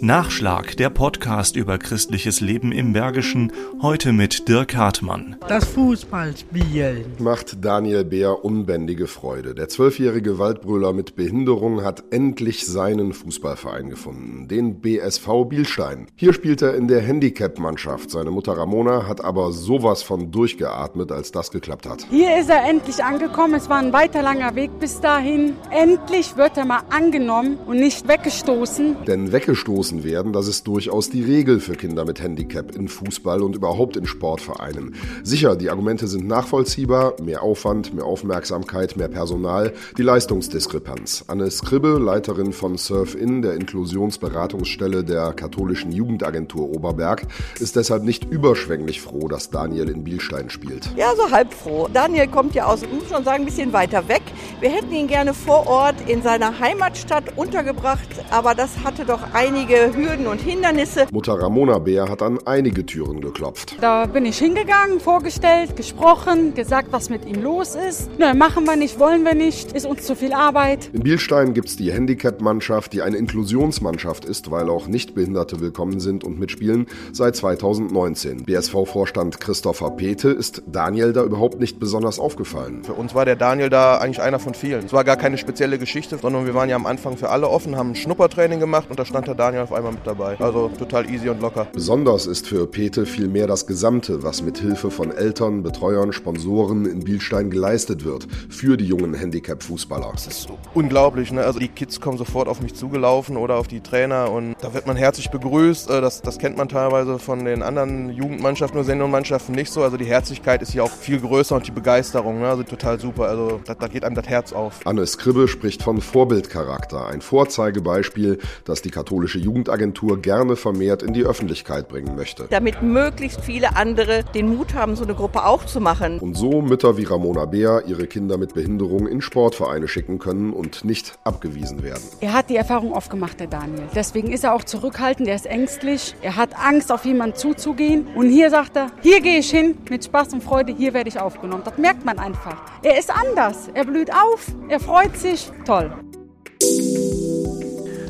Nachschlag, der Podcast über christliches Leben im Bergischen, heute mit Dirk Hartmann. Das Fußballspielen macht Daniel Bär unbändige Freude. Der zwölfjährige Waldbrüller mit Behinderung hat endlich seinen Fußballverein gefunden, den BSV Bielstein. Hier spielt er in der Handicap-Mannschaft. Seine Mutter Ramona hat aber sowas von durchgeatmet, als das geklappt hat. Hier ist er endlich angekommen. Es war ein weiter langer Weg bis dahin. Endlich wird er mal angenommen und nicht weggestoßen. Denn weggestoßen gestoßen werden, das ist durchaus die Regel für Kinder mit Handicap in Fußball und überhaupt in Sportvereinen. Sicher, die Argumente sind nachvollziehbar, mehr Aufwand, mehr Aufmerksamkeit, mehr Personal, die Leistungsdiskrepanz. Anne Skribbe, Leiterin von Surf-In, der Inklusionsberatungsstelle der katholischen Jugendagentur Oberberg, ist deshalb nicht überschwänglich froh, dass Daniel in Bielstein spielt. Ja, so halb froh. Daniel kommt ja aus, muss schon sagen, ein bisschen weiter weg. Wir hätten ihn gerne vor Ort in seiner Heimatstadt untergebracht, aber das hatte doch einige einige Hürden und Hindernisse. Mutter Ramona Bär hat an einige Türen geklopft. Da bin ich hingegangen, vorgestellt, gesprochen, gesagt, was mit ihm los ist. Nö, machen wir nicht, wollen wir nicht, ist uns zu viel Arbeit. In Bielstein gibt es die Handicap-Mannschaft, die eine Inklusionsmannschaft ist, weil auch Nichtbehinderte willkommen sind und mitspielen, seit 2019. BSV-Vorstand Christopher Pete ist Daniel da überhaupt nicht besonders aufgefallen. Für uns war der Daniel da eigentlich einer von vielen. Es war gar keine spezielle Geschichte, sondern wir waren ja am Anfang für alle offen, haben ein Schnuppertraining gemacht und da stand der Daniel auf einmal mit dabei. Also total easy und locker. Besonders ist für Pete vielmehr das Gesamte, was mit Hilfe von Eltern, Betreuern, Sponsoren in Bielstein geleistet wird für die jungen Handicap-Fußballer. Das ist so unglaublich. Ne? Also die Kids kommen sofort auf mich zugelaufen oder auf die Trainer und da wird man herzlich begrüßt. Äh, das, das kennt man teilweise von den anderen Jugendmannschaften oder Seniorenmannschaften nicht so. Also die Herzlichkeit ist hier auch viel größer und die Begeisterung. Ne? Also total super. Also da, da geht einem das Herz auf. Anne Skribbe spricht von Vorbildcharakter. Ein Vorzeigebeispiel, das die katholische Jugend Jugendagentur gerne vermehrt in die Öffentlichkeit bringen möchte. Damit möglichst viele andere den Mut haben, so eine Gruppe auch zu machen. Und so Mütter wie Ramona Bär ihre Kinder mit Behinderung in Sportvereine schicken können und nicht abgewiesen werden. Er hat die Erfahrung oft gemacht, der Daniel. Deswegen ist er auch zurückhaltend, er ist ängstlich, er hat Angst, auf jemanden zuzugehen. Und hier sagt er, hier gehe ich hin mit Spaß und Freude, hier werde ich aufgenommen. Das merkt man einfach. Er ist anders, er blüht auf, er freut sich. Toll.